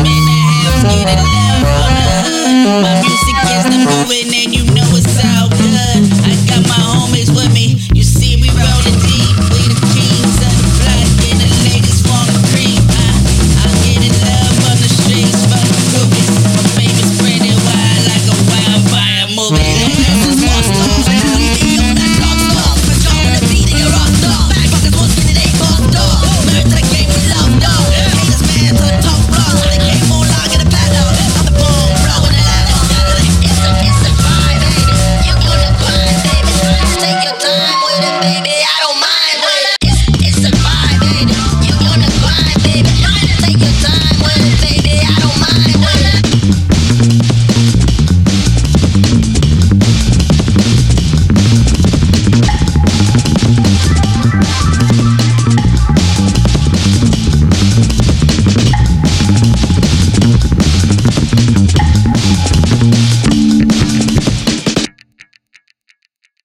I'm in the house, love. My music is the moving and you